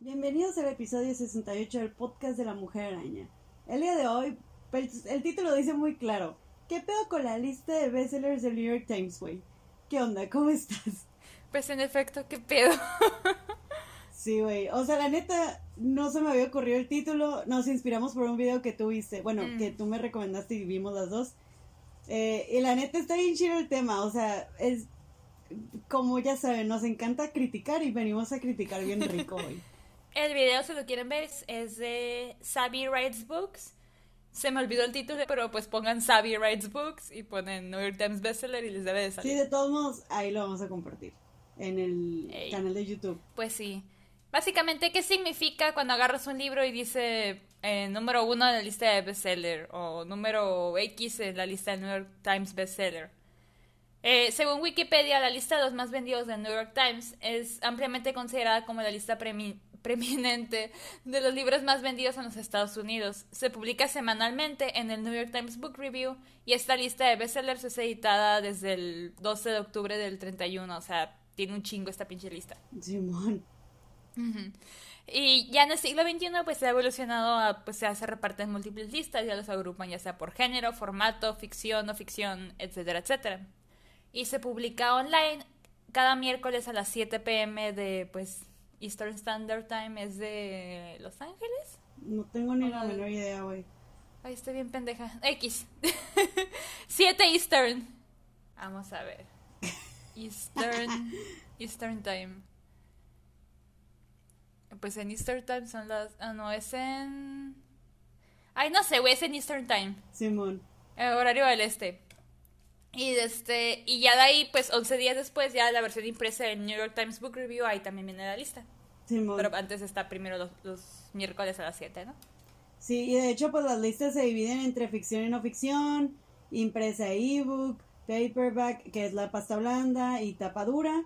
Bienvenidos al episodio 68 del podcast de la Mujer Araña. El día de hoy, el título dice muy claro. ¿Qué pedo con la lista de bestsellers del New York Times, güey? ¿Qué onda? ¿Cómo estás? Pues en efecto, ¿qué pedo? Sí, güey. O sea, la neta, no se me había ocurrido el título. Nos inspiramos por un video que tú viste. Bueno, Mm. que tú me recomendaste y vimos las dos. Eh, y la neta está bien chido el tema. O sea, es como ya saben, nos encanta criticar y venimos a criticar bien rico, güey. El video, si lo quieren ver, es- de Savvy Writes Books. Se me olvidó el título, pero pues pongan Savvy Writes Books y ponen New York Times Bestseller y les debe de Sí, salir. de todos modos, ahí lo vamos a compartir. En el Ey. canal de YouTube. Pues sí. Básicamente, ¿qué significa cuando agarras un libro y dice eh, número uno en la lista de bestseller o número X en la lista de New York Times Bestseller? Eh, según Wikipedia, la lista de los más vendidos de New York Times es ampliamente considerada como la lista premi- preeminente de los libros más vendidos en los Estados Unidos. Se publica semanalmente en el New York Times Book Review y esta lista de bestsellers es editada desde el 12 de octubre del 31, o sea, tiene un chingo esta pinche lista. Simón. Y ya en el siglo XXI pues se ha evolucionado a, pues ya se reparten múltiples listas, ya los agrupan ya sea por género, formato, ficción, no ficción, etcétera, etcétera. Y se publica online cada miércoles a las 7 pm de pues Eastern Standard Time, es de Los Ángeles. No tengo ni la menor idea, güey. Ay, estoy bien pendeja. X. 7 Eastern. Vamos a ver. Eastern Eastern Time. Pues en Eastern Time son las ah no, es en Ay, no sé, güey, es en Eastern Time, Simón. eh, horario del este. Y este y ya de ahí pues 11 días después ya la versión impresa del New York Times Book Review ahí también viene la lista. Simón. Pero antes está primero los, los miércoles a las 7, ¿no? Sí, y de hecho, pues las listas se dividen entre ficción y no ficción, impresa e ebook, paperback, que es la pasta blanda, y tapa dura.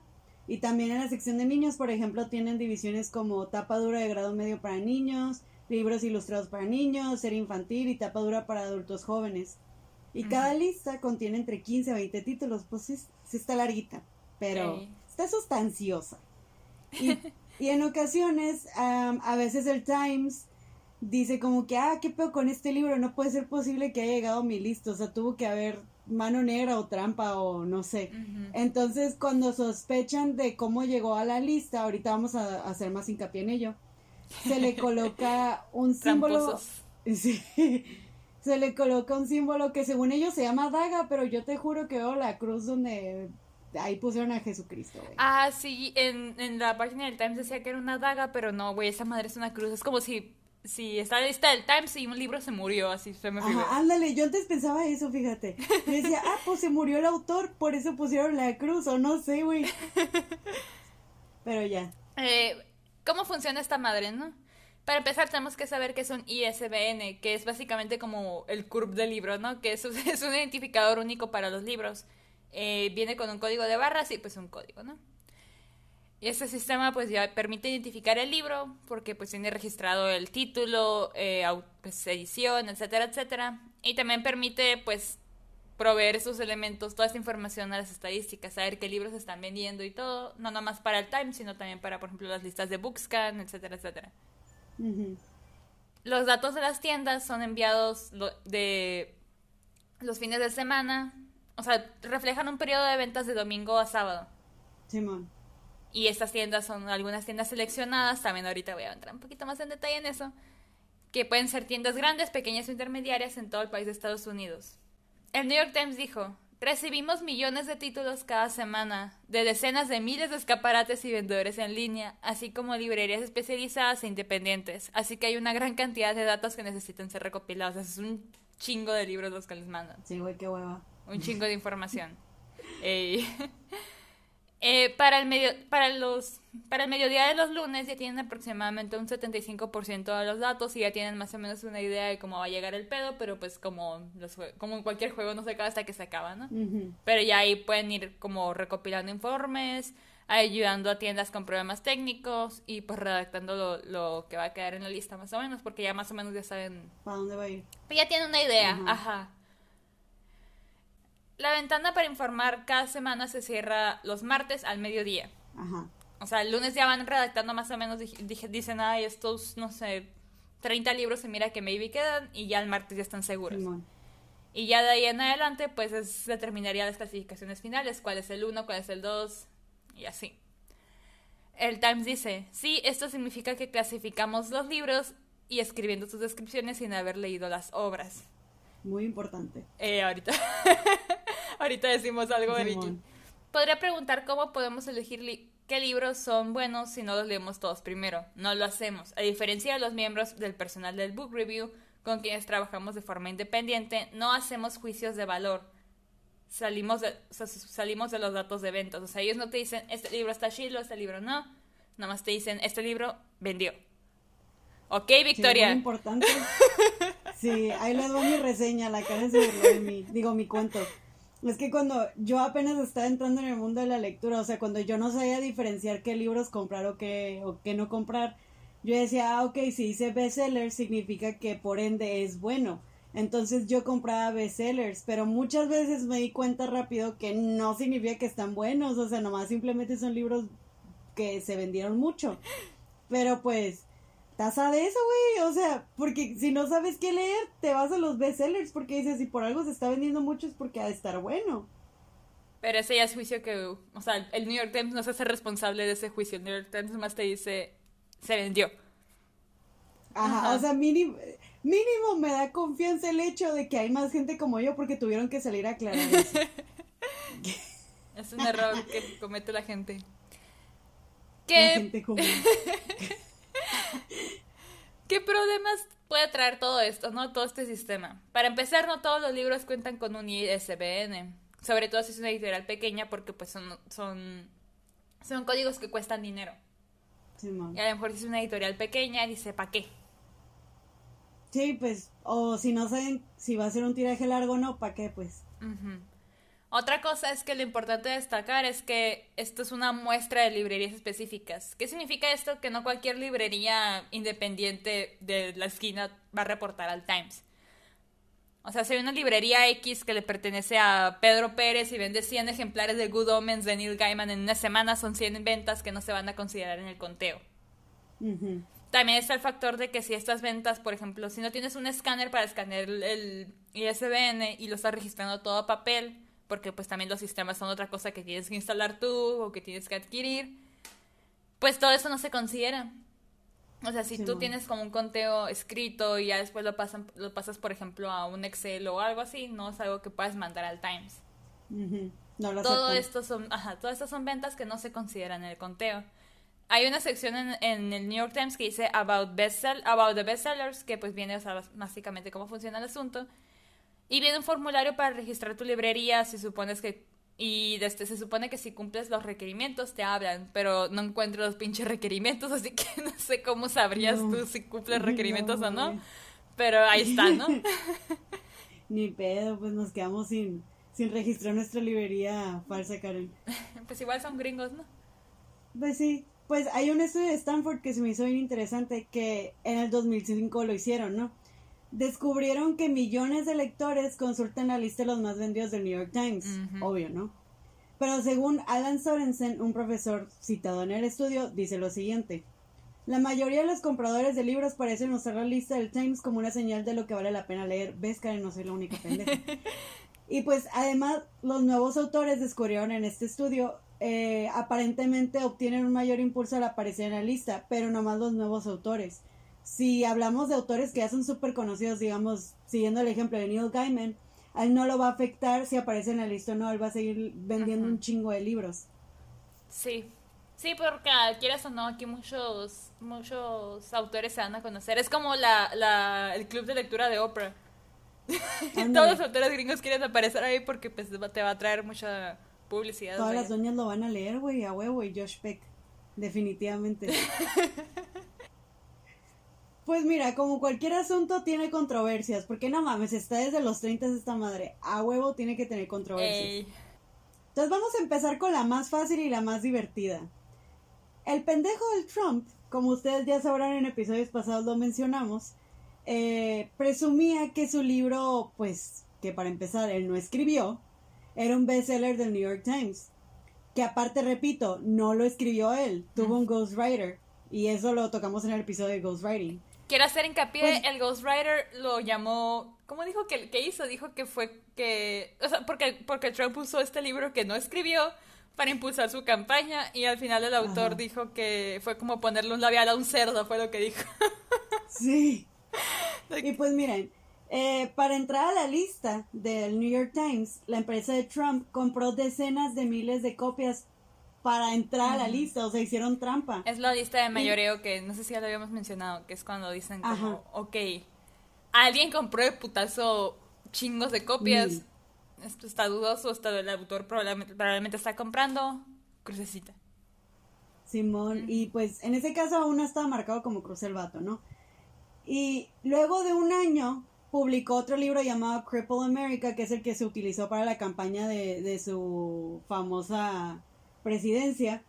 Y también en la sección de niños, por ejemplo, tienen divisiones como tapa dura de grado medio para niños, libros ilustrados para niños, serie infantil y tapa dura para adultos jóvenes. Y cada lista contiene entre 15 a 20 títulos, pues sí, sí está larguita, pero está sustanciosa. Y, y en ocasiones, am, a veces el Times dice como que, ah, qué pedo con este libro, no puede ser posible que haya llegado a mi lista, o sea, tuvo que haber mano negra o trampa o no sé. Entonces, cuando sospechan de cómo llegó a la lista, ahorita vamos a a hacer más hincapié en ello, se le coloca un símbolo. Sí. Se le coloca un símbolo que según ellos se llama daga, pero yo te juro que veo la cruz donde ahí pusieron a Jesucristo, güey. Ah, sí, en, en la página del Times decía que era una daga, pero no, güey, esa madre es una cruz. Es como si, si está lista del Times y un libro se murió, así se me figura. Ajá, ándale, yo antes pensaba eso, fíjate. Yo decía, ah, pues se murió el autor, por eso pusieron la cruz, o no sé, güey. Pero ya. Eh, ¿Cómo funciona esta madre, no? Para empezar, tenemos que saber que es un ISBN, que es básicamente como el CURP del libro, ¿no? Que es, es un identificador único para los libros. Eh, viene con un código de barras y pues un código, ¿no? Y este sistema pues ya permite identificar el libro porque pues tiene registrado el título, eh, pues, edición, etcétera, etcétera. Y también permite pues proveer esos elementos, toda esta información a las estadísticas, saber qué libros se están vendiendo y todo, no nomás para el Times, sino también para, por ejemplo, las listas de Bookscan, etcétera, etcétera. Los datos de las tiendas son enviados de los fines de semana, o sea, reflejan un periodo de ventas de domingo a sábado. Simón. Y estas tiendas son algunas tiendas seleccionadas, también ahorita voy a entrar un poquito más en detalle en eso, que pueden ser tiendas grandes, pequeñas o intermediarias en todo el país de Estados Unidos. El New York Times dijo, recibimos millones de títulos cada semana, de decenas de miles de escaparates y vendedores en línea, así como librerías especializadas e independientes, así que hay una gran cantidad de datos que necesitan ser recopilados, es un chingo de libros los que les mandan. Sí, güey, qué hueva. Un chingo de información. Ey. Eh, para, el medio, para, los, para el mediodía de los lunes ya tienen aproximadamente un 75% de los datos y ya tienen más o menos una idea de cómo va a llegar el pedo, pero pues como, los, como en cualquier juego no se acaba hasta que se acaba, ¿no? Pero ya ahí pueden ir como recopilando informes, ayudando a tiendas con problemas técnicos y pues redactando lo, lo, que va a quedar en la lista más o menos, porque ya más o menos ya saben... ¿Para dónde va a ir? Ya tienen una idea, ajá. La ventana para informar cada semana se cierra los martes al mediodía. Ajá. O sea, el lunes ya van redactando más o menos, dicen, ay, estos, no sé, 30 libros se mira que maybe quedan y ya el martes ya están seguros. Y ya de ahí en adelante, pues se determinaría las clasificaciones finales, cuál es el 1, cuál es el 2, y así. El Times dice, sí, esto significa que clasificamos los libros y escribiendo sus descripciones sin haber leído las obras. Muy importante. Eh, ahorita. ahorita decimos algo de Podría preguntar cómo podemos elegir qué libros son buenos si no los leemos todos primero. No lo hacemos. A diferencia de los miembros del personal del Book Review, con quienes trabajamos de forma independiente, no hacemos juicios de valor salimos de, salimos de los datos de ventas. O sea, ellos no te dicen, este libro está chido, este libro no. Nada más te dicen, este libro vendió. Ok, Victoria. Sí, muy importante. Sí, ahí les doy mi reseña, la burló de mí, digo, mi cuento. Es que cuando yo apenas estaba entrando en el mundo de la lectura, o sea, cuando yo no sabía diferenciar qué libros comprar o qué, o qué no comprar, yo decía, ah, ok, si dice bestseller significa que por ende es bueno. Entonces yo compraba bestsellers, pero muchas veces me di cuenta rápido que no significa que están buenos, o sea, nomás simplemente son libros que se vendieron mucho. Pero pues, tasa de eso, güey, o sea, porque si no sabes qué leer, te vas a los bestsellers, porque dices, si por algo se está vendiendo mucho es porque ha de estar bueno. Pero ese ya es juicio que, o sea, el New York Times no se hace responsable de ese juicio, el New York Times más te dice, se vendió. Ajá, o sea, mínimo, mínimo me da confianza el hecho de que hay más gente como yo porque tuvieron que salir a aclarar eso. es un error que comete la gente. ¿Qué... gente ¿Qué problemas puede traer todo esto, no? Todo este sistema. Para empezar, no todos los libros cuentan con un ISBN. Sobre todo si es una editorial pequeña porque pues son, son, son códigos que cuestan dinero. y a lo mejor si es una editorial pequeña, dice, ¿para qué? Sí, pues, o si no saben si va a ser un tiraje largo o no, ¿para qué? Pues. Otra cosa es que lo importante destacar es que esto es una muestra de librerías específicas. ¿Qué significa esto? Que no cualquier librería independiente de la esquina va a reportar al Times. O sea, si hay una librería X que le pertenece a Pedro Pérez y vende 100 ejemplares de Good Omens de Neil Gaiman en una semana, son 100 ventas que no se van a considerar en el conteo. También está el factor de que si estas ventas, por ejemplo, si no tienes un escáner para escanear el ISBN y lo estás registrando todo a papel, porque pues también los sistemas son otra cosa que tienes que instalar tú o que tienes que adquirir, pues todo eso no se considera. O sea, si tú tienes como un conteo escrito y ya después lo, pasan, lo pasas, por ejemplo, a un Excel o algo así, no es algo que puedas mandar al Times. todo esto son, ajá, todas estas son ventas que no se consideran en el conteo hay una sección en, el New York Times que dice about, bestsell, about the bestsellers, que pues viene, o sea, básicamente cómo funciona el asunto. Y viene un formulario para registrar tu librería, si supones que... Y desde, se supone que si cumples los requerimientos te hablan, pero no encuentro los pinches requerimientos, así que no sé cómo sabrías tú si cumples requerimientos o no. Pero ahí está, ¿no? Ni pedo, pues nos quedamos sin, sin registrar nuestra librería falsa, Karen. pues igual son gringos, ¿no? Pues sí, pues hay un estudio de Stanford que se me hizo bien interesante que en el 2005 lo hicieron, ¿no? Descubrieron que millones de lectores consultan la lista de los más vendidos del New York Times, obvio, ¿no? Pero según Alan Sorensen, un profesor citado en el estudio, dice lo siguiente. La mayoría de los compradores de libros parecen usar la lista del Times como una señal de lo que vale la pena leer. ¿Ves, Karen? No soy la única pendeja. y pues además los nuevos autores descubrieron en este estudio eh, aparentemente obtienen un mayor impulso al aparecer en la lista, pero nomás los nuevos autores. Si hablamos de autores que ya son súper conocidos, digamos, siguiendo el ejemplo de Neil Gaiman, a él no lo va a afectar si aparece en la lista o no, él va a seguir vendiendo un chingo de libros. Sí, sí, porque quieras o no, aquí muchos, muchos autores se van a conocer. Es como la, la, el club de lectura de Oprah. Todos los autores gringos quieren aparecer ahí porque pues, te va a traer mucha publicidad. Todas las doñas lo van a leer, güey, a huevo, y Josh Peck, definitivamente. pues mira, como cualquier asunto tiene controversias, porque no mames, está desde los 30 esta madre, a huevo tiene que tener controversias. Entonces vamos a empezar con la más fácil y la más divertida. El pendejo del Trump, como ustedes ya sabrán en episodios pasados lo mencionamos, eh, presumía que su libro, pues, que para empezar él no escribió, era un bestseller del New York Times. Que aparte, repito, no lo escribió él, tuvo un ghostwriter. Y eso lo tocamos en el episodio de ghostwriting. Quiero hacer hincapié, pues el ghostwriter lo llamó, ¿cómo dijo que, que hizo? Dijo que fue que, o sea, porque, porque Trump usó este libro que no escribió para impulsar su campaña y al final el autor dijo que fue como ponerle un labial a un cerdo, fue lo que dijo. Sí. y pues miren, eh, para entrar a la lista del New York Times, la empresa de Trump compró decenas de miles de copias para entrar a la lista, o sea, hicieron trampa. Es la lista de mayoreo que no sé si ya lo habíamos mencionado, que es cuando dicen como, ok, alguien compró de putazo chingos de copias, esto está dudoso, hasta el autor probablemente, probablemente está comprando, crucecita. Simón, y pues en ese caso aún estaba marcado como cruce el vato, ¿no? Y luego de un año publicó otro libro llamado Cripple America, que es el que se utilizó para la campaña de, de su famosa presidencia.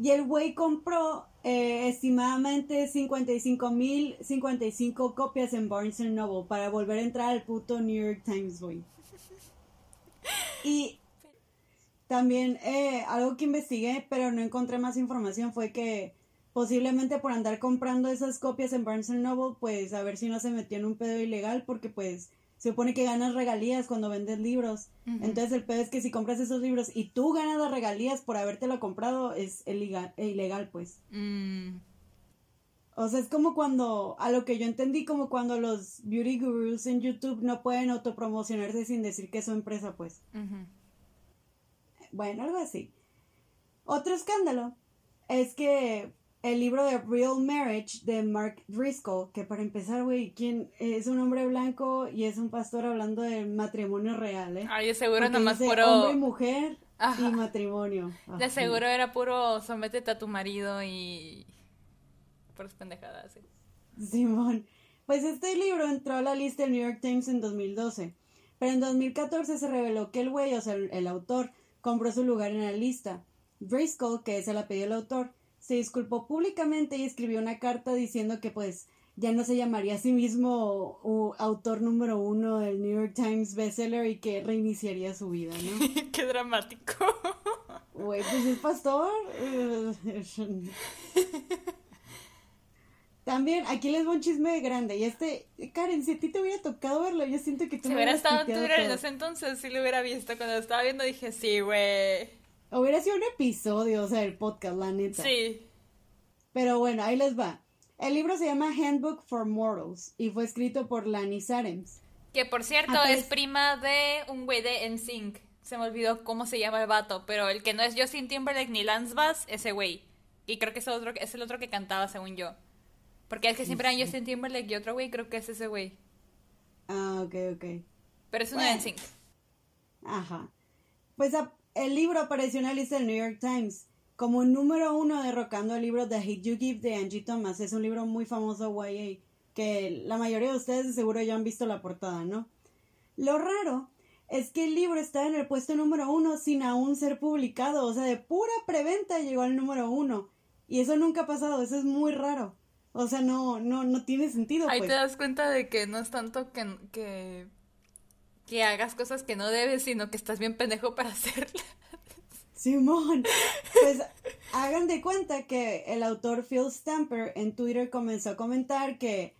Y el güey compró eh, estimadamente 55 mil 55 copias en Barnes Noble para volver a entrar al puto New York Times, güey. Y también eh, algo que investigué, pero no encontré más información, fue que posiblemente por andar comprando esas copias en Barnes Noble, pues a ver si no se metió en un pedo ilegal, porque pues se supone que ganas regalías cuando vendes libros. Entonces el pedo es que si compras esos libros y tú ganas las regalías por habértelo comprado, es ilegal, ilegal pues. Mm. O sea, es como cuando, a lo que yo entendí, como cuando los beauty gurus en YouTube no pueden autopromocionarse sin decir que es su empresa, pues. Bueno, algo así. Otro escándalo es que el libro de Real Marriage de Mark Driscoll, que para empezar, güey, ¿quién es un hombre blanco y es un pastor hablando de matrimonio real, ¿eh? Ay, de seguro nomás puro... Hombre y mujer y matrimonio. De seguro era puro sométete a tu marido y... Por pendejadas, sí. Simón. Pues este libro entró a la lista del New York Times en 2012. Pero en 2014 se reveló que el güey, o sea, el, el autor, compró su lugar en la lista. Driscoll, que es el apellido del autor, se disculpó públicamente y escribió una carta diciendo que pues ya no se llamaría a sí mismo autor número uno del New York Times bestseller y que reiniciaría su vida, ¿no? Qué dramático. Güey, pues es pastor. También, aquí les voy un chisme grande. Y este, Karen, si a ti te hubiera tocado verlo, yo siento que tú Si hubiera estado en Twitter en ese entonces, sí lo hubiera visto. Cuando lo estaba viendo dije, sí, güey. Hubiera sido un episodio, o sea, el podcast, la neta. Sí. Pero bueno, ahí les va. El libro se llama Handbook for Mortals y fue escrito por Lani Sarems. Que por cierto es prima de un güey de NSYNC. Se me olvidó cómo se llama el vato, pero el que no es Justin Timberlake ni Lance Bass, ese güey. Y creo que es, otro, es el otro que cantaba, según yo. Porque es que siempre hay Justin Timberlake y otro güey, creo que es ese güey. Ah, ok, ok. Pero es uno de NSYNC. Ajá. Pues a, el libro apareció en la lista del New York Times como número uno derrocando el libro The Hate You Give de Angie Thomas. Es un libro muy famoso YA que la mayoría de ustedes de seguro ya han visto la portada, ¿no? Lo raro es que el libro está en el puesto número uno sin aún ser publicado, o sea, de pura preventa llegó al número uno. Y eso nunca ha pasado, eso es muy raro. O sea, no, no, no tiene sentido. Ahí pues. te das cuenta de que no es tanto que, que que hagas cosas que no debes, sino que estás bien pendejo para hacerlas. Simón, pues hagan de cuenta que el autor Phil Stamper en Twitter comenzó a comentar que,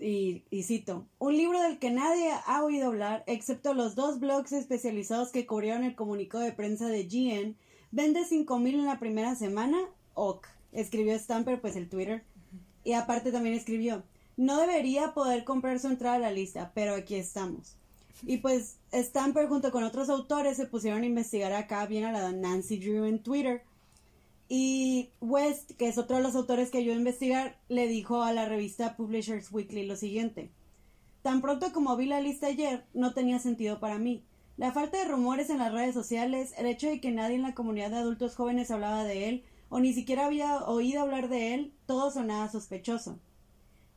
y, y, cito, un libro del que nadie ha oído hablar, excepto los dos blogs especializados que cubrieron el comunicado de prensa de GN, vende 5000 en la primera semana, ok, escribió Stamper, pues el Twitter, y aparte también escribió, no debería poder comprar su entrada a la lista, pero aquí estamos. Y pues Stamper junto con otros autores se pusieron a investigar acá bien a la Nancy Drew en Twitter. Y West, que es otro de los autores que ayudó a investigar, le dijo a la revista Publishers Weekly lo siguiente. Tan pronto como vi la lista ayer, no tenía sentido para mí. La falta de rumores en las redes sociales, el hecho de que nadie en la comunidad de adultos jóvenes hablaba de él, o ni siquiera había oído hablar de él, todo sonaba sospechoso.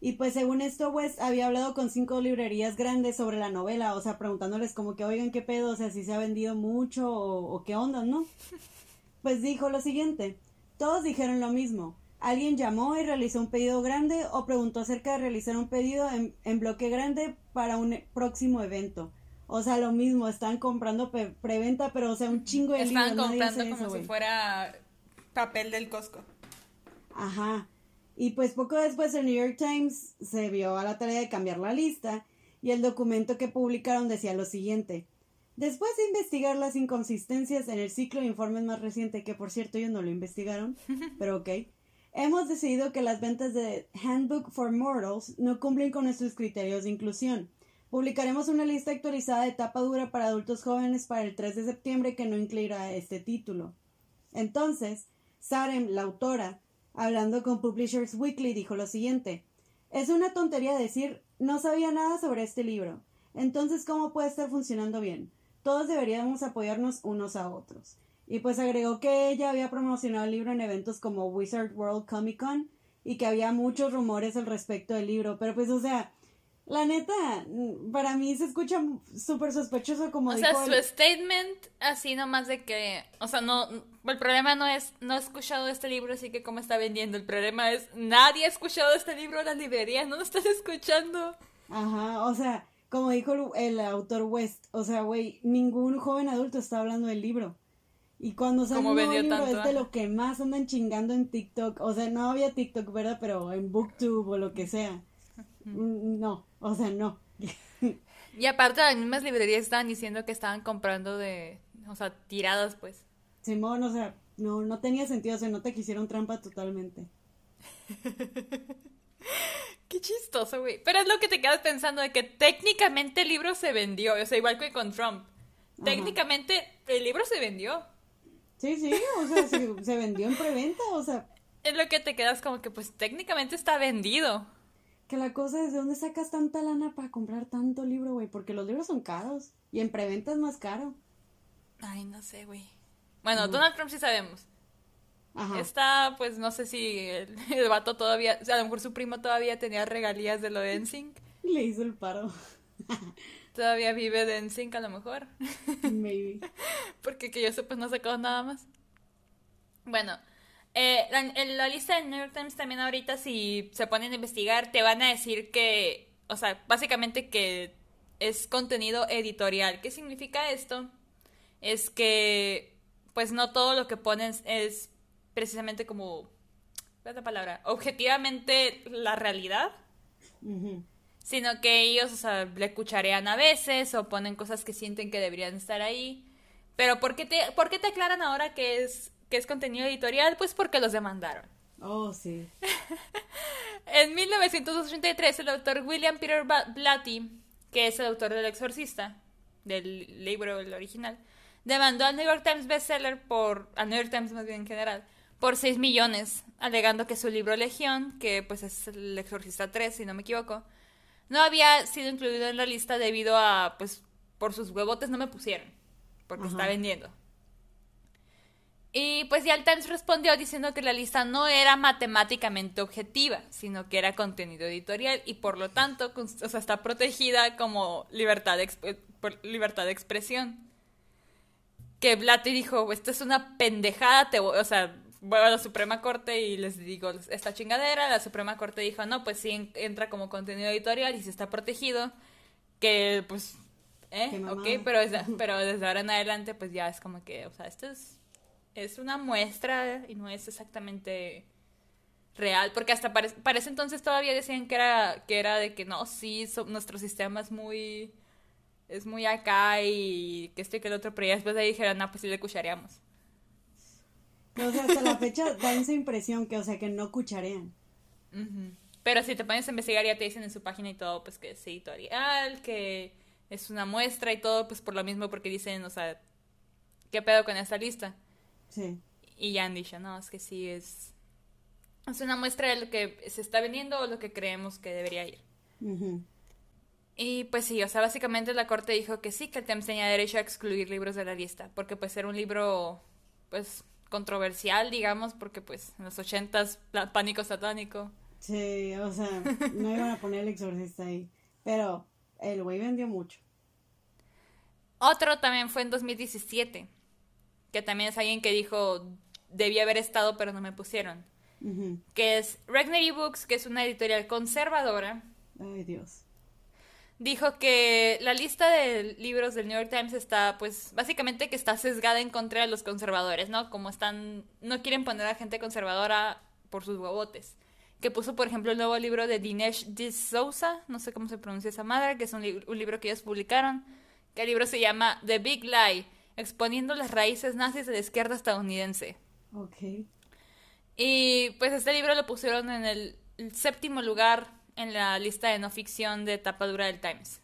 Y pues según esto, West había hablado con cinco librerías grandes sobre la novela, o sea, preguntándoles como que, oigan, qué pedo, o sea, si se ha vendido mucho o, o qué onda, ¿no? Pues dijo lo siguiente, todos dijeron lo mismo. Alguien llamó y realizó un pedido grande o preguntó acerca de realizar un pedido en, en bloque grande para un próximo evento. O sea, lo mismo, están comprando pre- preventa, pero o sea, un chingo de nadie comprando hace como eso, si fuera papel del Costco. Ajá. Y pues poco después el New York Times se vio a la tarea de cambiar la lista y el documento que publicaron decía lo siguiente. Después de investigar las inconsistencias en el ciclo de informes más reciente, que por cierto ellos no lo investigaron, pero ok, hemos decidido que las ventas de Handbook for Mortals no cumplen con nuestros criterios de inclusión. Publicaremos una lista actualizada de tapa dura para adultos jóvenes para el 3 de septiembre que no incluirá este título. Entonces, Sarem, la autora, hablando con Publishers Weekly, dijo lo siguiente. Es una tontería decir, no sabía nada sobre este libro. Entonces, ¿cómo puede estar funcionando bien? Todos deberíamos apoyarnos unos a otros. Y pues agregó que ella había promocionado el libro en eventos como Wizard World Comic Con y que había muchos rumores al respecto del libro. Pero pues, o sea, la neta, mm, para mí se escucha súper sospechoso como O dijo sea, su el- statement así nomás de que, o sea, no, el problema no es, no he escuchado este libro, así que cómo está vendiendo. El problema es, nadie ha escuchado este libro en las librerías, no lo estás escuchando. Ajá, o sea, como dijo el, el autor West, o sea, güey, ningún joven adulto está hablando del libro. Y cuando sale ¿Cómo un libro tanto? es de lo que más andan chingando en TikTok. O sea, no había TikTok, ¿verdad? Pero en BookTube o lo que sea. Mm, No, o sea, no. Y aparte las mismas librerías estaban diciendo que estaban comprando de, o sea, tiradas pues. Simón, o sea, no, no tenía sentido, se nota que hicieron trampa totalmente. Qué chistoso, güey. Pero es lo que te quedas pensando de que técnicamente el libro se vendió, o sea, igual que con Trump. Técnicamente el libro se vendió. Sí, sí, o sea, se, se vendió en preventa, o sea, Es lo que te quedas como que pues técnicamente está vendido. Que la cosa es de dónde sacas tanta lana para comprar tanto libro, güey, porque los libros son caros y en preventa es más caro. Ay, no sé, güey. Bueno, Donald Trump sí sabemos. Ajá. Está, pues no sé si el, el vato todavía, o sea, a lo mejor su primo todavía tenía regalías de lo de NSYNC. Le hizo el paro. Todavía vive de NSYNC a lo mejor. Maybe. Porque que yo sé, pues no ha sacado nada más. Bueno, eh, la, en la lista del New York Times también ahorita si se ponen a investigar te van a decir que, o sea, básicamente que es contenido editorial. ¿Qué significa esto? Es que, pues no todo lo que ponen es precisamente como, ¿cuál es la palabra? Objetivamente la realidad sino que ellos, o sea, le cucharean a veces o ponen cosas que sienten que deberían estar ahí. Pero ¿por qué te, ¿por qué te aclaran ahora que es, que es contenido editorial? Pues porque los demandaron. Oh, sí. En 1983, el autor William Peter Blatty, que es el autor del Exorcista, del libro el original, demandó al New York Times bestseller por, al New York Times más bien en general, por 6 millones, alegando que su libro Legión, que pues es el Exorcista 3, si no me equivoco, no había sido incluido en la lista debido a, pues, por sus huevotes no me pusieron, porque Ajá. está vendiendo. Y pues ya el Times respondió diciendo que la lista no era matemáticamente objetiva, sino que era contenido editorial y por lo tanto o sea, está protegida como libertad de, por libertad de expresión. Que Blatty dijo, esto es una pendejada, te voy-", o sea, voy a la Suprema Corte y les digo esta chingadera, la Suprema Corte dijo, no, pues sí en- entra como contenido editorial y si está protegido, que pues, eh, ok, pero, desde- pero desde ahora en adelante pues ya es como que, o sea, esto es es una muestra y no es exactamente real, porque hasta para, para ese entonces todavía decían que era, que era de que no, sí, so- nuestro sistema es muy, es muy acá y que esto y que el otro, pero ya después de ahí dijeron, no, pues sí le cuchareamos. O sea, hasta la fecha da esa impresión que, o sea, que no cucharean. Pero si te pones a investigar ya te dicen en su página y todo, pues que es editorial, que es una muestra y todo, pues por lo mismo porque dicen, o sea, ¿qué pedo con esta lista? Sí. Y ya han dicho, no, es que sí es. Es una muestra de lo que se está vendiendo o lo que creemos que debería ir. Y pues sí, o sea, básicamente la corte dijo que sí, que el Times tenía derecho a excluir libros de la lista, porque pues era un libro, pues, controversial, digamos, porque pues en los ochentas, pánico satánico. Sí, o sea, no iban a poner el exorcista ahí. Pero el güey vendió mucho. Otro también fue en 2017, que también es alguien que dijo, debí haber estado, pero no me pusieron. Que es Regnery Books, que es una editorial conservadora. Ay, Dios. Dijo que la lista de libros del New York Times está, pues, básicamente que está sesgada en contra de los conservadores, ¿no? Como están, no quieren poner a gente conservadora por sus huevotes que puso, por ejemplo, el nuevo libro de Dinesh D'Souza, no sé cómo se pronuncia esa madre, que es un, libro que ellos publicaron, que el libro se llama The Big Lie, exponiendo las raíces nazis de la izquierda estadounidense. Ok. Y pues este libro lo pusieron en el, séptimo lugar en la lista de no ficción de tapadura del Times.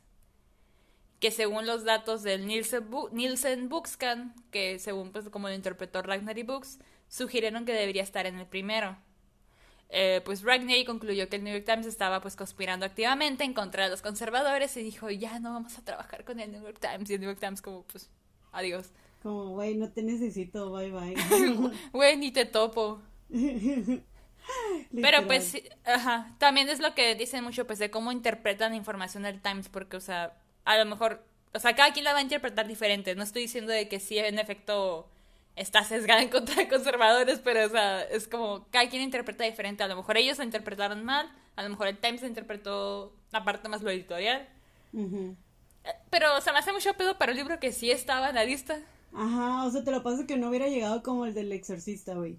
Que según los datos del Nielsen, Nielsen Bookscan, que según pues como lo interpretó Ragnary Books, sugirieron que debería estar en el primero. Eh, pues Ragney concluyó que el New York Times estaba pues conspirando activamente en contra de los conservadores y dijo, ya no vamos a trabajar con el New York Times. Y el New York Times como, pues, adiós. Como, güey, no te necesito, bye bye. Güey, ni te topo. Pero pues, ajá, también es lo que dicen mucho, pues, de cómo interpretan información del Times, porque, o sea, a lo mejor, o sea, cada quien la va a interpretar diferente. No estoy diciendo de que sí, en efecto, está sesgada en contra de conservadores, pero o sea, es como cada quien interpreta diferente. A lo mejor ellos la interpretaron mal, a lo mejor el Times interpretó la parte más lo editorial. Eh, pero o sea, me hace mucho pedo para el libro que sí estaba en la lista. Ajá, o sea, te lo paso que no hubiera llegado como el del exorcista, güey.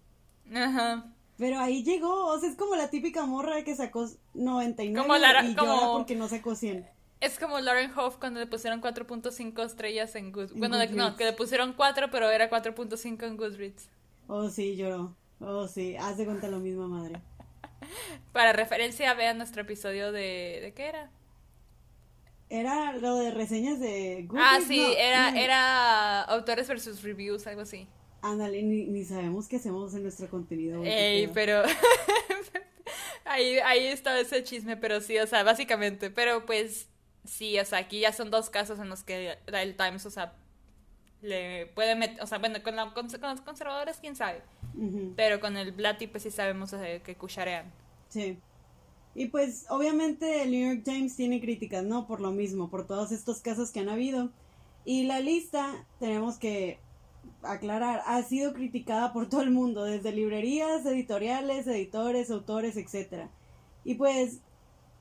Ajá. Pero ahí llegó, o sea, es como la típica morra que sacó 99 como la, y como... porque no sacó 100. Es como Lauren Hoff cuando le pusieron 4.5 estrellas en Goodreads. Bueno, no, que le pusieron 4, pero era 4.5 en Goodreads. Oh, sí, lloró. Oh, sí, haz de cuenta lo mismo, madre. Para referencia, vean nuestro episodio de... ¿De qué era? Era lo de reseñas de Goodreads. Ah, sí, era, era autores versus reviews, algo así. Ándale, ni, ni sabemos qué hacemos en nuestro contenido. Ey, pero... ahí, ahí estaba ese chisme, pero sí, o sea, básicamente. Pero pues Sí, o sea, aquí ya son dos casos en los que el Times, o sea, le puede meter, o sea, bueno, con, los conservadores, quién sabe. Pero con el Blatty, pues sí sabemos que cucharean. Sí. Y pues, obviamente, el New York Times tiene críticas, ¿no? Por lo mismo, por todos estos casos que han habido. Y la lista, tenemos que aclarar, ha sido criticada por todo el mundo, desde librerías, editoriales, editores, autores, etc. Y pues,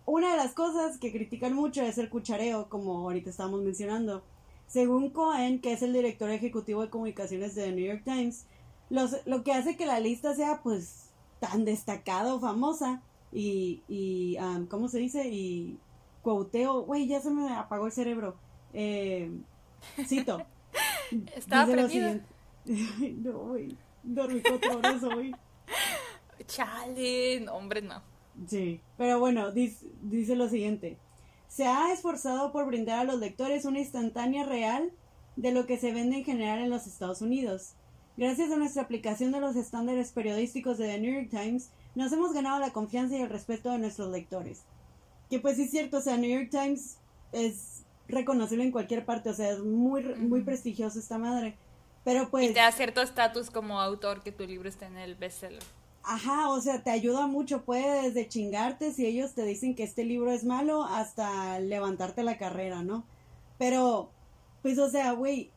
una de las cosas que critican mucho es el cuchareo, como ahorita estábamos mencionando. Según Cohen, que es el director ejecutivo de comunicaciones de New York Times, lo que hace que la lista sea pues tan destacada o famosa y, y ¿cómo se dice? Y cuauteo, güey, ya se me apagó el cerebro. Eh, cito. Estaba dice no, güey, dormí cuatro horas hoy. Chale, hombre, no. Sí, pero bueno, dice, dice lo siguiente. Se ha esforzado por brindar a los lectores una instantánea real de lo que se vende en general en los Estados Unidos. Gracias a nuestra aplicación de los estándares periodísticos de The New York Times, nos hemos ganado la confianza y el respeto de nuestros lectores. Que pues sí es cierto, o sea, New York Times es reconocible en cualquier parte, o sea, es muy, muy prestigioso esta madre. Pero pues... Y te da cierto estatus como autor que tu libro esté en el bestseller. Ajá, o sea, te ayuda mucho, puede desde chingarte si ellos te dicen que este libro es malo hasta levantarte la carrera, ¿no? Pero, pues, o sea, güey,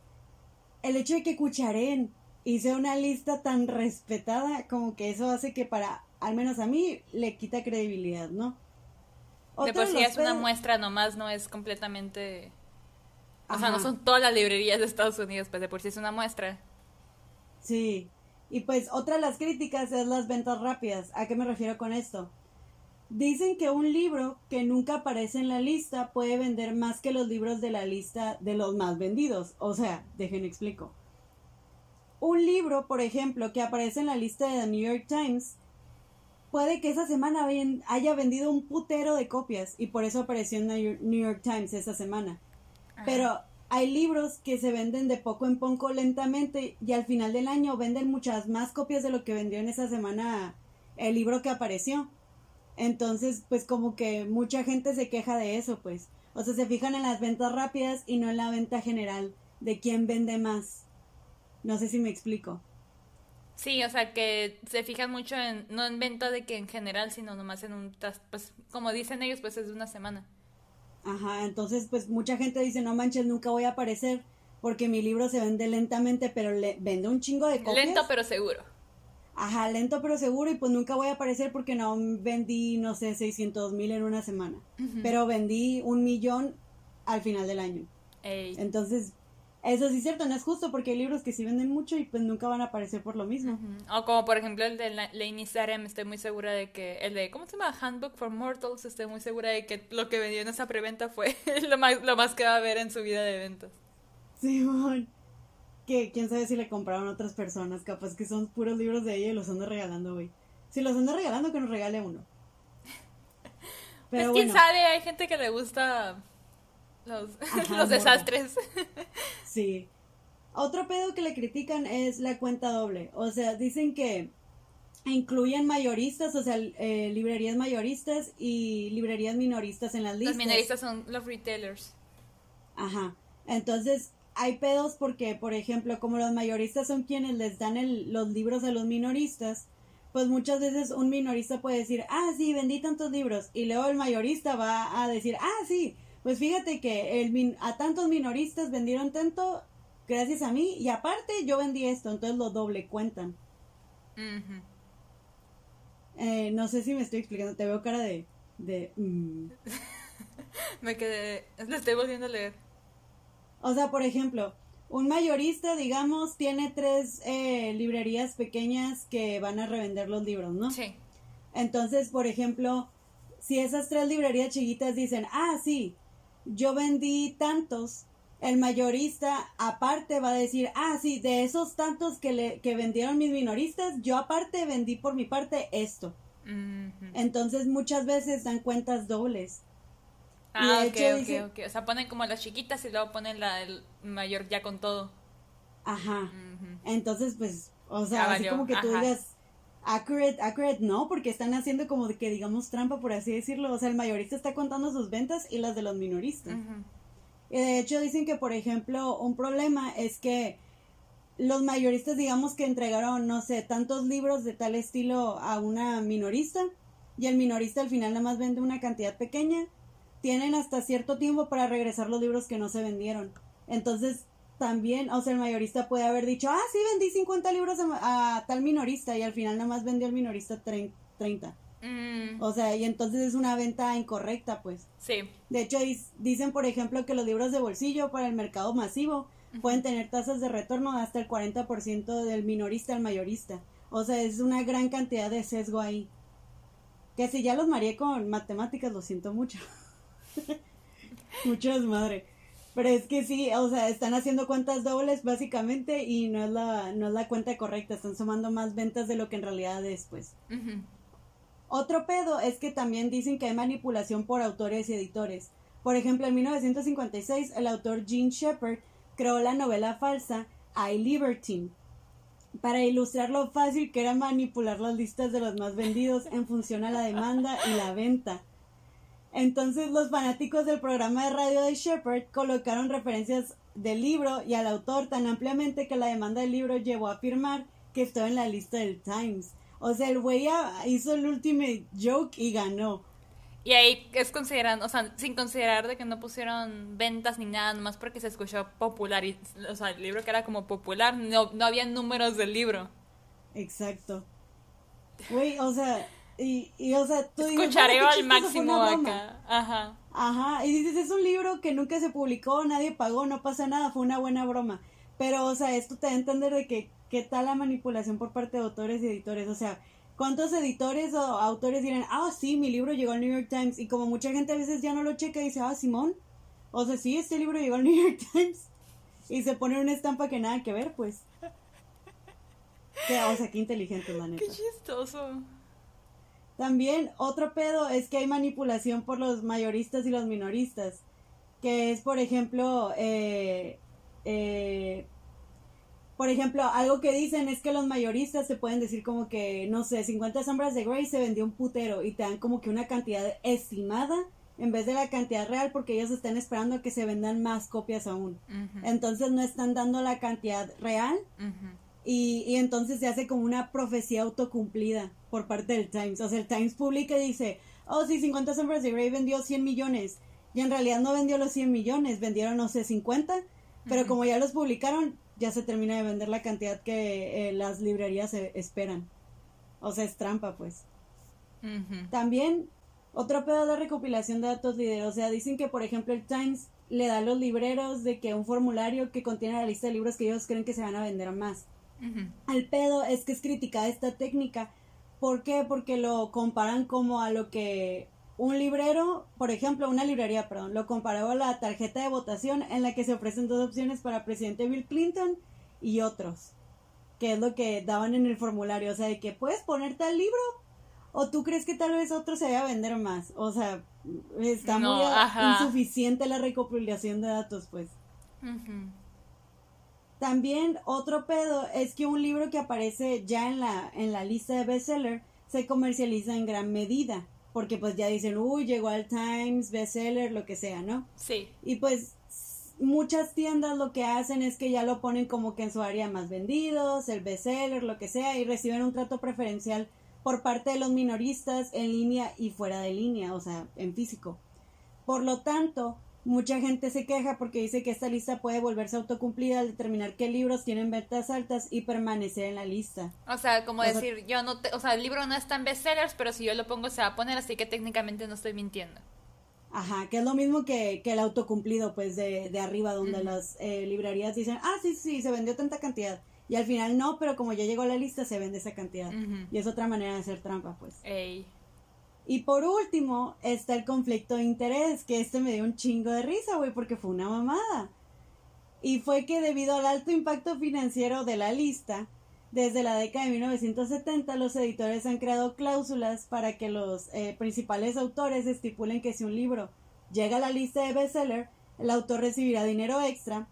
el hecho de que Cucharén hice una lista tan respetada, como que eso hace que para, al menos a mí, le quita credibilidad, ¿no? de por sí es una muestra nomás, no es completamente... O sea, no son todas las librerías de Estados Unidos, pues de por sí es una muestra. Sí, y pues otra de las críticas es las ventas rápidas. ¿A qué me refiero con esto? Dicen que un libro que nunca aparece en la lista puede vender más que los libros de la lista de los más vendidos. O sea, dejen explico. Un libro, por ejemplo, que aparece en la lista de The New York Times, puede que esa semana haya vendido un putero de copias y por eso apareció en New York Times esa semana. Pero hay libros que se venden de poco en poco lentamente y al final del año venden muchas más copias de lo que vendió en esa semana el libro que apareció. Entonces, pues como que mucha gente se queja de eso, pues. O sea, se fijan en las ventas rápidas y no en la venta general de quién vende más. No sé si me explico. Sí, o sea, que se fijan mucho en, no en venta de que en general, sino nomás en un, pues, como dicen ellos, pues es de una semana. Ajá, entonces pues mucha gente dice, no manches, nunca voy a aparecer porque mi libro se vende lentamente, pero le vende un chingo de copias. Lento pero seguro. Ajá, lento pero seguro y pues nunca voy a aparecer porque no vendí, no sé, 600 mil en una semana, pero vendí un millón al final del año. Entonces, eso sí es cierto, no es justo porque hay libros que sí venden mucho y pues nunca van a aparecer por lo mismo. O como por ejemplo el de Lainey Sarem, estoy muy segura de que, el de, ¿cómo se llama? Handbook for Mortals, estoy muy segura de que lo que vendió en esa preventa fue lo más, lo más que va a ver en su vida de ventas. Sí, que quién sabe si le compraron otras personas, capaz que son puros libros de ella y los anda regalando, güey. Si los anda regalando, que nos regale uno. Pero pues quién sabe, hay gente que le gusta los, los desastres. Sí. Otro pedo que le critican es la cuenta doble. O sea, dicen que incluyen mayoristas, o sea, eh, librerías mayoristas y librerías minoristas en las listas. Los minoristas son los retailers. Ajá. Entonces, hay pedos porque, por ejemplo, como los mayoristas son quienes les dan el, los libros a los minoristas, pues muchas veces un minorista puede decir, ah, sí, vendí tantos libros, y luego el mayorista va a decir, ah, sí, pues fíjate que el, a tantos minoristas vendieron tanto gracias a mí, y aparte yo vendí esto, entonces lo doble cuentan. eh, no sé si me estoy explicando, te veo cara de... de mm. me quedé, le estoy volviendo a leer. O sea, por ejemplo, un mayorista, digamos, tiene tres eh, librerías pequeñas que van a revender los libros, ¿no? Sí. Entonces, por ejemplo, si esas tres librerías chiquitas dicen, ah, sí, yo vendí tantos, el mayorista aparte va a decir, ah, sí, de esos tantos que, le, que vendieron mis minoristas, yo aparte vendí por mi parte esto. Entonces muchas veces dan cuentas dobles. Ah, ok, ok, ok. O sea, ponen como las chiquitas y luego ponen la el mayor ya con todo. Ajá. Entonces, pues, o sea, así como que tú digas, accurate, accurate no, porque están haciendo como de que digamos trampa, por así decirlo. O sea, el mayorista está contando sus ventas y las de los minoristas. Y de hecho dicen que, por ejemplo, un problema es que los mayoristas, digamos que entregaron, no sé, tantos libros de tal estilo a una minorista y el minorista al final nada más vende una cantidad pequeña tienen hasta cierto tiempo para regresar los libros que no se vendieron. Entonces, también, o sea, el mayorista puede haber dicho, ah, sí, vendí 50 libros a, tal minorista y al final nada más vendió el minorista 30. Mm. O sea, y entonces es una venta incorrecta, pues. Sí. De hecho, dicen, por ejemplo, que los libros de bolsillo para el mercado masivo pueden tener tasas de retorno hasta el 40% del minorista al mayorista. O sea, es una gran cantidad de sesgo ahí. Que si ya los mareé con matemáticas, lo siento mucho. Muchas madre. Pero es que sí, o sea, están haciendo cuentas dobles básicamente y no es la, no es la cuenta correcta, están sumando más ventas de lo que en realidad es, pues. Otro pedo es que también dicen que hay manipulación por autores y editores. Por ejemplo, en 1956 el autor Gene Shepard creó la novela falsa I Libertine para ilustrar lo fácil que era manipular las listas de los más vendidos en función a la demanda y la venta. Entonces los fanáticos del programa de radio de Shepard colocaron referencias del libro y al autor tan ampliamente que la demanda del libro llevó a afirmar que estaba en la lista del Times. O sea, el güey hizo el último joke y ganó. Y ahí es considerando, o sea, sin considerar de que no pusieron ventas ni nada, nomás porque se escuchó popular, y, o sea, el libro que era como popular, no, no había números del libro. Exacto. Güey, o sea, y, y o sea, tú Escucharé al máximo acá. Ajá. Ajá. Y dices, es un libro que nunca se publicó, nadie pagó, no pasa nada, fue una buena broma. Pero, o sea, esto te da a entender de que qué tal la manipulación por parte de autores y editores. O sea, ¿cuántos editores o autores dirán, ah, sí, mi libro llegó al New York Times? Y como mucha gente a veces ya no lo checa y dice, ah, Simón. O sea, sí, este libro llegó al New York Times. Y se pone una estampa que nada que ver, pues. o sea, qué inteligente, la neta. Qué chistoso. También otro pedo es que hay manipulación por los mayoristas y los minoristas, que es, por ejemplo, eh, eh, por ejemplo, algo que dicen es que los mayoristas se pueden decir como que, no sé, 50 sombras de Grey se vendió un putero y te dan como que una cantidad estimada en vez de la cantidad real porque ellos están esperando que se vendan más copias aún. Entonces no están dando la cantidad real Y, y entonces se hace como una profecía autocumplida por parte del Times. O sea, el Times publica y dice, oh sí, 50 sombras de Grey vendió 100 millones. Y en realidad no vendió los 100 millones, vendieron, no sé, 50. Pero como ya los publicaron, ya se termina de vender la cantidad que eh, las librerías eh, esperan. O sea, es trampa, pues. También, otro pedo de recopilación de datos líder. O sea, dicen que, por ejemplo, el Times le da a los libreros de que un formulario que contiene la lista de libros que ellos creen que se van a vender más. El pedo es que es criticada esta técnica. ¿Por qué? Porque lo comparan como a lo que un librero, por ejemplo, una librería, perdón, lo comparó a la tarjeta de votación en la que se ofrecen dos opciones para presidente Bill Clinton y otros, que es lo que daban en el formulario, o sea, de que puedes poner tal libro o tú crees que tal vez otro se vaya a vender más, o sea, está muy insuficiente la recopilación de datos, pues. También otro pedo es que un libro que aparece ya en la, en la lista de bestseller se comercializa en gran medida, porque pues ya dicen, uy, llegó al Times, bestseller, lo que sea, ¿no? Sí. Y pues muchas tiendas lo que hacen es que ya lo ponen como que en su área más vendidos, el bestseller, lo que sea, y reciben un trato preferencial por parte de los minoristas en línea y fuera de línea, o sea, en físico. Por lo tanto, Mucha gente se queja porque dice que esta lista puede volverse autocumplida al determinar qué libros tienen ventas altas y permanecer en la lista. O sea, como decir, yo no, o sea, el libro no está en bestsellers, pero si yo lo pongo se va a poner, así que técnicamente no estoy mintiendo. Ajá, que es lo mismo que, el autocumplido, pues, de, de arriba, donde las eh, librerías dicen, ah, sí, sí, se vendió tanta cantidad. Y al final no, pero como ya llegó a la lista, se vende esa cantidad. Y es otra manera de hacer trampa, pues. Ey. Y por último está el conflicto de interés, que este me dio un chingo de risa, güey, porque fue una mamada. Y fue que debido al alto impacto financiero de la lista, desde la década de 1970 los editores han creado cláusulas para que los eh, principales autores estipulen que si un libro llega a la lista de bestseller, el autor recibirá dinero extra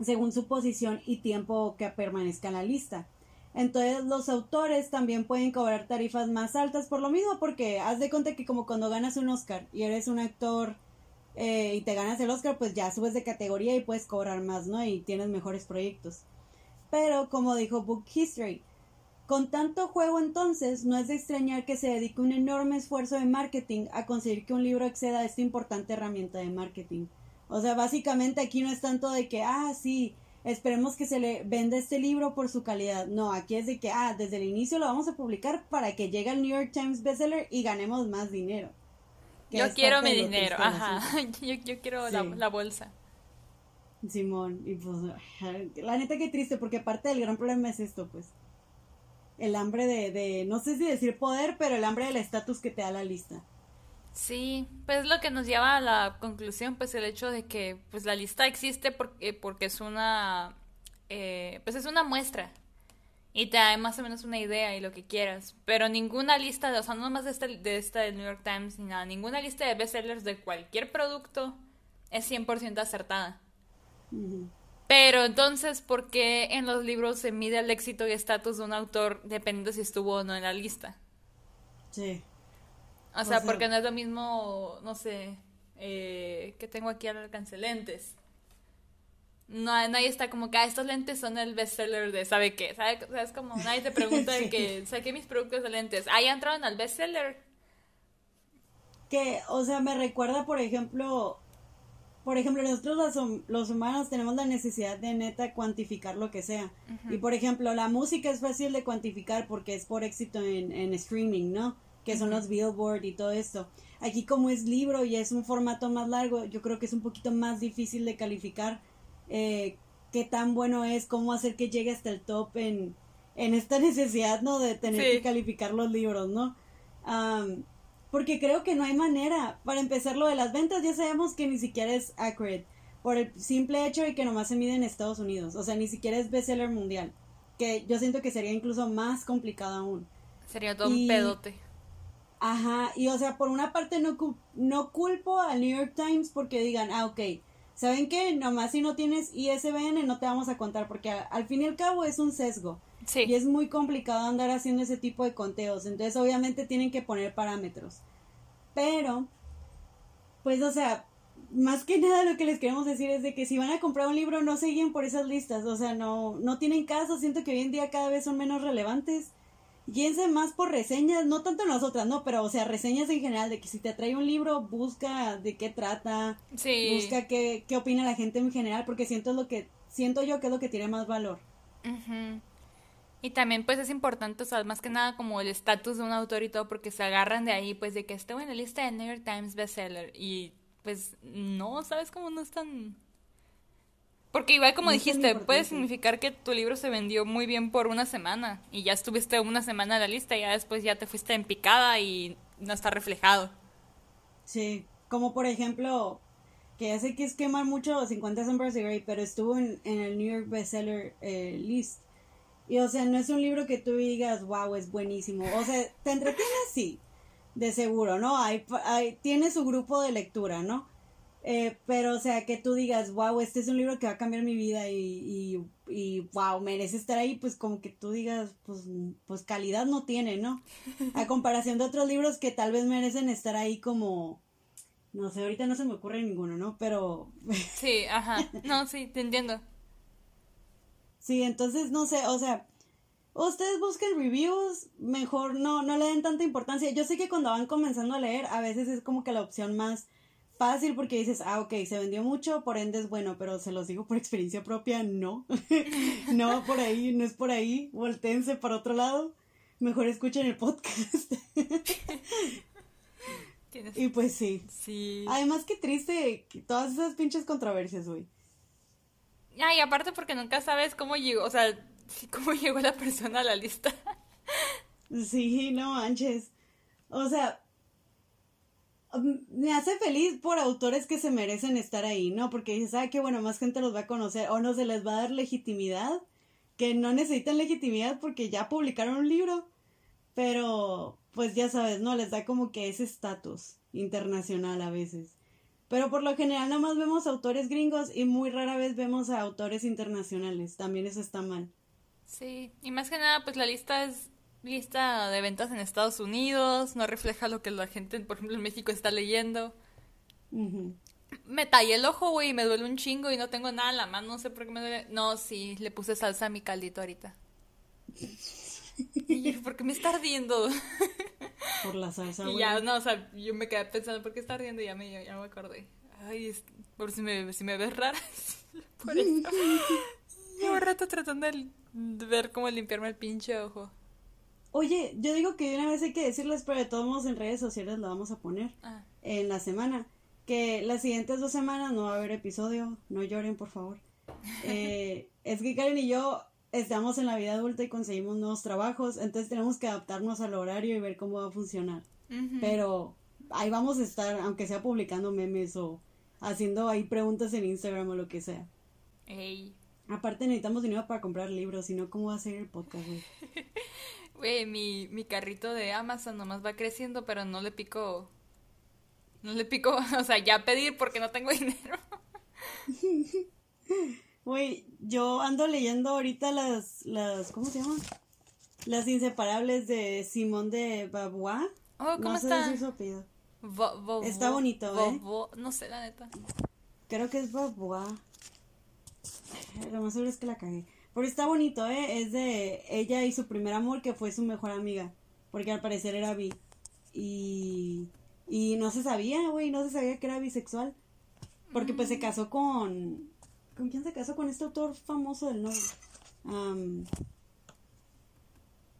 según su posición y tiempo que permanezca en la lista. Entonces los autores también pueden cobrar tarifas más altas por lo mismo, porque haz de cuenta que como cuando ganas un Oscar y eres un actor eh, y te ganas el Oscar, pues ya subes de categoría y puedes cobrar más, ¿no? Y tienes mejores proyectos. Pero como dijo Book History, con tanto juego entonces, no es de extrañar que se dedique un enorme esfuerzo de marketing a conseguir que un libro acceda a esta importante herramienta de marketing. O sea, básicamente aquí no es tanto de que, ah, sí, esperemos que se le venda este libro por su calidad. No, aquí es de que, ah, desde el inicio lo vamos a publicar para que llegue al New York Times bestseller y ganemos más dinero. Yo quiero mi dinero, ajá. Yo, quiero la, bolsa. Simón, y pues, la neta que triste, porque parte del gran problema es esto, pues. El hambre de, de, no sé si decir poder, pero el hambre del estatus que te da la lista. Sí, pues lo que nos lleva a la conclusión, pues el hecho de que pues la lista existe porque, porque es una, eh, pues es una muestra y te da más o menos una idea y lo que quieras, pero ninguna lista, de, o sea, no más de esta, de esta del New York Times ni nada, ninguna lista de bestsellers de cualquier producto es 100% acertada. Pero entonces, ¿por qué en los libros se mide el éxito y estatus de un autor dependiendo si estuvo o no en la lista? Sí. O sea, porque no es lo mismo, no sé, eh, que tengo aquí al alcance lentes. No, nadie está como que ah, estos lentes son el bestseller de ¿sabe qué? ¿Sabe? O sea, es como nadie te pregunta de que saqué mis productos de lentes. Ahí entraron al bestseller. Que, o sea, me recuerda, por ejemplo, por ejemplo, nosotros los, los, humanos tenemos la necesidad de neta cuantificar lo que sea. Y por ejemplo, la música es fácil de cuantificar porque es por éxito en, en streaming, ¿no? Que son los billboard y todo esto. Aquí como es libro y es un formato más largo, yo creo que es un poquito más difícil de calificar eh, qué tan bueno es, cómo hacer que llegue hasta el top en, en esta necesidad, ¿no? De tener que calificar los libros, ¿no? porque creo que no hay manera. Para empezar, lo de las ventas ya sabemos que ni siquiera es accurate. Por el simple hecho de que nomás se mide en Estados Unidos. O sea, ni siquiera es bestseller mundial. Que yo siento que sería incluso más complicado aún. Sería todo un pedote. Ajá, y o sea, por una parte no, no culpo al New York Times porque digan, ah, ok, ¿saben qué? Nomás si no tienes ISBN no te vamos a contar porque al fin y al cabo es un sesgo. Sí. Y es muy complicado andar haciendo ese tipo de conteos, entonces obviamente tienen que poner parámetros. Pero, pues o sea, más que nada lo que les queremos decir es de que si van a comprar un libro no se guíen por esas listas, o sea, no, no tienen caso, siento que hoy en día cada vez son menos relevantes. Guíense más por reseñas, no tanto en las otras, no, pero o sea, reseñas en general, de que si te atrae un libro, busca de qué trata, Sí. busca qué, qué opina la gente en general, porque siento lo que, siento yo que es lo que tiene más valor. Ujú. Y también pues es importante, o sea, más que nada como el estatus de un autor y todo, porque se agarran de ahí, pues de que estuvo en la lista de New York Times bestseller y pues no, ¿sabes cómo no es tan... Porque igual como No dijiste, puede significar que tu libro se vendió muy bien por una semana y ya estuviste una semana en la lista y ya después ya te fuiste en picada y no está reflejado. Sí, como por ejemplo, que ya sé que es quemar mucho 50 Sombras de Grey, pero estuvo en, en el New York Bestseller eh, List. Y o sea, no es un libro que tú digas, wow, es buenísimo. O sea, te entretiene sí, de seguro, ¿no? Hay, hay, tiene su grupo de lectura, ¿no? Eh, pero o sea, que tú digas, wow, este es un libro que va a cambiar mi vida y, y, y wow, merece estar ahí, pues como que tú digas, pues, pues calidad no tiene, ¿no? A comparación de otros libros que tal vez merecen estar ahí como, no sé, ahorita no se me ocurre ninguno, ¿no? Pero Sí, ajá. No, sí, te entiendo. sí, entonces no sé, o sea, ustedes busquen reviews, mejor no, no le den tanta importancia. Yo sé que cuando van comenzando a leer, a veces es como que la opción más fácil porque dices, ah, ok, se vendió mucho, por ende es bueno, pero se los digo por experiencia propia, no. no, por ahí, no es por ahí, volteense para otro lado. Mejor escuchen el podcast. Y pues sí. Sí. Además, qué triste todas esas pinches controversias, güey. Ah, y aparte porque nunca sabes cómo llegó, o sea, cómo llegó la persona a la lista. Sí, no manches. O sea, me hace feliz por autores que se merecen estar ahí, ¿no? Porque dices, ah, qué bueno, más gente los va a conocer, o no se les va a dar legitimidad, que no necesitan legitimidad porque ya publicaron un libro, pero pues ya sabes, ¿no? Les da como que ese estatus internacional a veces. Pero por lo general nada más vemos autores gringos y muy rara vez vemos a autores internacionales, también eso está mal. Sí, y más que nada, pues la lista es lista de ventas en Estados Unidos, no refleja lo que la gente, por ejemplo, en México está leyendo. Me tallé el ojo, güey, y me duele un chingo y no tengo nada en la mano, no sé por qué me duele. No, sí, le puse salsa a mi caldito ahorita. Y yo, ¿por qué me está ardiendo? Por la salsa, Y güey. ya, no, o sea, yo me quedé pensando, ¿por qué está ardiendo? Y ya me, ya me acordé. Ay, es- por si me, si me ves rara. por eso. Llevo rato tratando de, de ver cómo limpiarme el pinche ojo. Oye, yo digo que una vez hay que decirles, pero de todos modos en redes sociales lo vamos a poner Ah, en la semana. Que las siguientes dos semanas no va a haber episodio, no lloren por favor. Eh, es que Karen y yo estamos en la vida adulta y conseguimos nuevos trabajos, entonces tenemos que adaptarnos al horario y ver cómo va a funcionar. Pero ahí vamos a estar, aunque sea publicando memes o haciendo ahí preguntas en Instagram o lo que sea. Ey. Aparte necesitamos dinero para comprar libros, si no, ¿cómo va a ser el podcast, güey? Güey, mi, mi carrito de Amazon nomás va creciendo, pero no le pico. No le pico, o sea, ya pedir porque no tengo dinero. Güey, yo ando leyendo ahorita las, las, ¿cómo se llama? Las inseparables de Simón de Beauvoir. Oh, ¿cómo no está? su Está bonito, ¿eh? no sé, la neta. Creo que es Beauvoir. Lo más seguro es que la cagué. Pero está bonito, ¿eh? Es de ella y su primer amor, que fue su mejor amiga. Porque al parecer era bi. Y, y no se sabía, güey, no se sabía que era bisexual. Porque pues se casó con... ¿Con quién se casó? Con este autor famoso del novel. Am,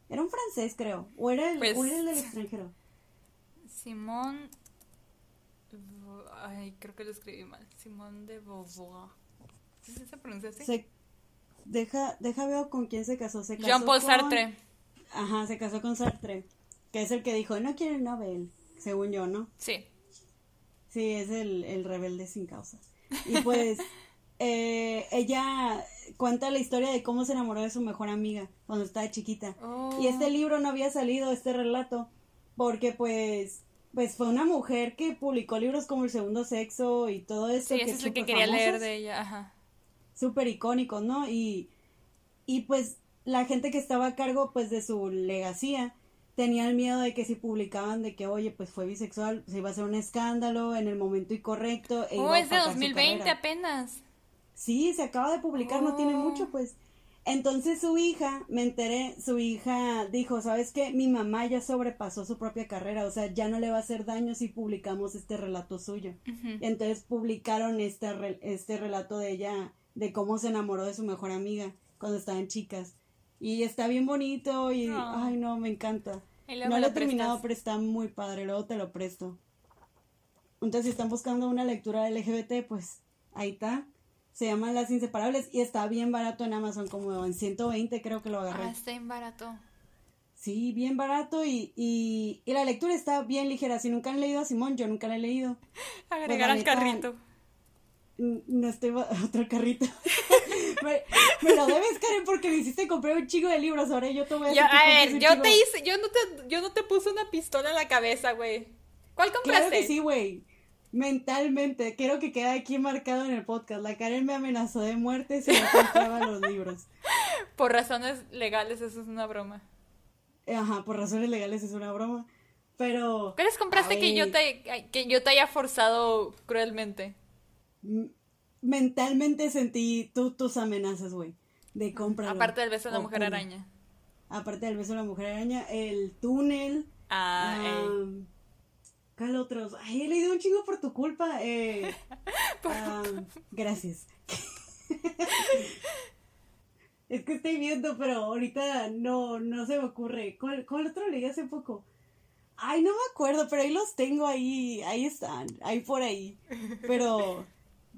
era un francés, creo. O era el, Pues- o era el del extranjero. Simón. Ay, creo que lo escribí mal. Simón de Beauvoir. ¿Sí se pronuncia así? Se, deja, deja veo con quién se casó. Se casó Jean-Paul con- Sartre. Ajá, se casó con Sartre, que es el que dijo, no quiero el Nobel, según yo, ¿no? Sí. Sí, es el, el rebelde sin causa. Y pues, eh, ella cuenta la historia de cómo se enamoró de su mejor amiga cuando estaba chiquita. Oh. Y este libro no había salido, este relato, porque pues, pues fue una mujer que publicó libros como El Segundo Sexo y todo esto. Sí, ese es el que quería leer de ella. Ajá. Súper icónicos, ¿no? Y, y pues la gente que estaba a cargo pues de su legacía tenían miedo de que si publicaban de que, oye, pues fue bisexual, se iba a hacer un escándalo en el momento incorrecto. E oh, es de 2020 apenas. Sí, se acaba de publicar, no tiene mucho, pues. Entonces su hija, me enteré, su hija dijo, ¿sabes qué? Mi mamá ya sobrepasó su propia carrera, o sea, ya no le va a hacer daño si publicamos este relato suyo. Entonces publicaron este, este relato de ella, de cómo se enamoró de su mejor amiga cuando estaban chicas. Y está bien bonito y, ay no, me encanta. No lo he terminado, pero está muy padre, luego te lo presto. Entonces, si están buscando una lectura LGBT, pues ahí está. Se llama Las Inseparables y está bien barato en Amazon, como en 120 creo que lo agarré. Ah, está bien barato. Sí, bien barato y, y, la lectura está bien ligera. Si nunca han leído a Simón, yo nunca la he leído. Agregar pues, al carrito. No estoy otro carrito. me, lo debes, Karen, porque me hiciste comprar un chico de libros. Ahora yo te voy a yo, A ver, yo te hice, yo no te, yo no te puse una pistola en la cabeza, güey. ¿Cuál compraste? Claro que sí, güey mentalmente, quiero que quede aquí marcado en el podcast. La Karen me amenazó de muerte si no compraba los libros. Por razones legales, eso es una broma. Ajá, por razones legales es una broma. Pero. ¿Qué les compraste que yo, te, que yo te haya forzado cruelmente? Mentalmente sentí tus amenazas, güey. De compra. Aparte del beso de la mujer araña. Aparte del beso de la mujer araña, el túnel. Ah, ¿Cuál otros? Ay, he leído un chingo por tu culpa. Eh, gracias. es que estoy viendo, pero ahorita no, no se me ocurre. ¿Cuál, ¿Cuál otro leí hace poco? Ay, no me acuerdo, pero ahí los tengo ahí, ahí están, ahí por ahí. Pero,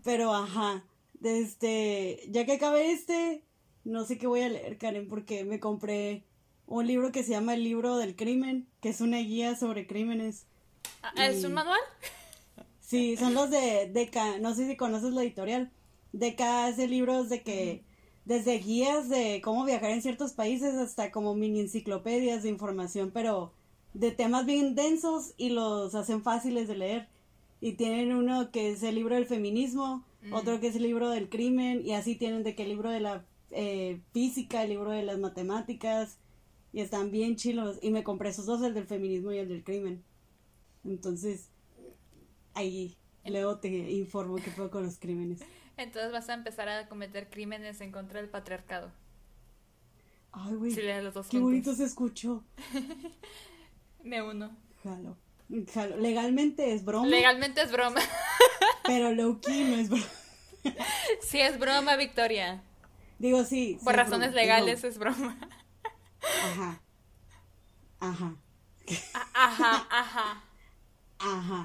pero ajá. Desde, ya que acabé este, no sé qué voy a leer, Karen, porque me compré un libro que se llama El libro del crimen, que es una guía sobre crímenes. Ah, ¿Es un manual? Sí, son los de Deca, no sé si conoces la editorial. Deca hace libros de que, desde guías de cómo viajar en ciertos países hasta como mini enciclopedias de información, pero de temas bien densos y los hacen fáciles de leer. Y tienen uno que es el libro del feminismo, mm. otro que es el libro del crimen, y así tienen de que el libro de la eh, física, el libro de las matemáticas, y están bien chilos. Y me compré esos dos, el del feminismo y el del crimen. Entonces, ahí luego te informo qué fue con los crímenes. Entonces vas a empezar a cometer crímenes en contra del patriarcado. Ay, güey. qué bonito se escuchó. Me uno. Jalo. Legalmente es broma. Legalmente es broma. pero Loki no es broma. sí es broma, Victoria. Digo, sí. Por razones legales es broma. Ajá. Ajá. Ajá, ajá.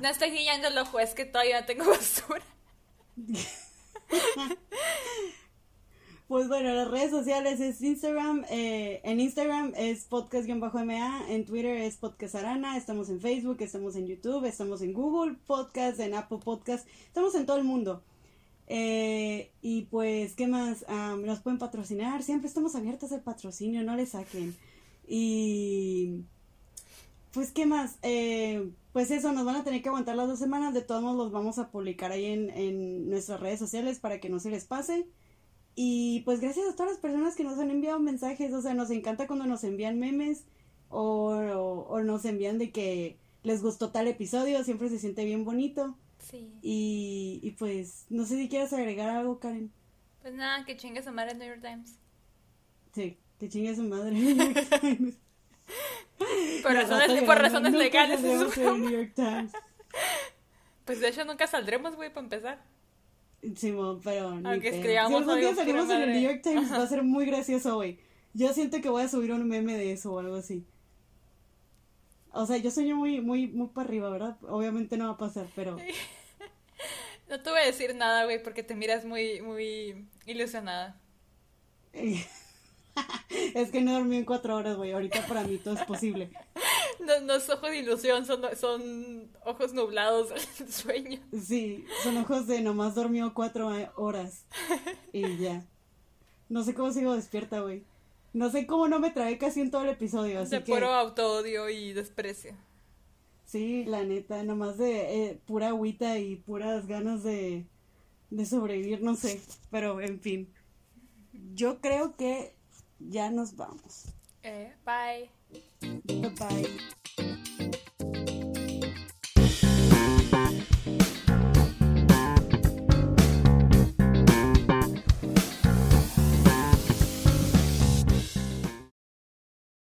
No estoy guiando el ojo, es que todavía tengo basura. Pues bueno, las redes sociales es Instagram, eh, en Instagram es podcast-ma, en Twitter es podcast arana, estamos en Facebook, estamos en YouTube, estamos en Google Podcast, en Apple Podcast, estamos en todo el mundo. Eh, y pues, ¿qué más? nos pueden patrocinar, siempre estamos abiertos al patrocinio, no le saquen. Y pues, ¿qué más? Eh, pues eso, nos van a tener que aguantar las dos semanas. De todos modos, los vamos a publicar ahí en nuestras redes sociales para que no se les pase. Y pues gracias a todas las personas que nos han enviado mensajes. O sea, nos encanta cuando nos envían memes o, o, nos envían de que les gustó tal episodio. Siempre se siente bien bonito. Sí. Y, y pues, no sé si quieres agregar algo, Karen. Pues nada, que chingue su madre en New York Times. Sí, que chingue su madre en New York Times. Por razones, por razones legales. New York Times. Pues de hecho nunca saldremos, güey, para empezar. Sí, pero Aunque escribamos si algún día salimos en el New York Times, va a ser muy gracioso, güey. Yo siento que voy a subir un meme de eso o algo así. O sea, yo sueño muy, muy, muy para arriba, ¿verdad? Obviamente no va a pasar, pero... No te voy a decir nada, güey, porque te miras muy, muy ilusionada. es que no dormí en cuatro horas, güey. Ahorita para mí todo es posible. No, no es ojos de ilusión, son, son ojos nublados del sueño. Sí, son ojos de nomás dormió cuatro horas. Y ya. No sé cómo sigo despierta, güey. No sé cómo no me trae casi en todo el episodio, así de puro autoodio y desprecio. Sí, la neta, nomás de eh, pura agüita y puras ganas de, de sobrevivir, no sé. Pero, en fin. Yo creo que ya nos vamos. Eh, bye. Bye bye.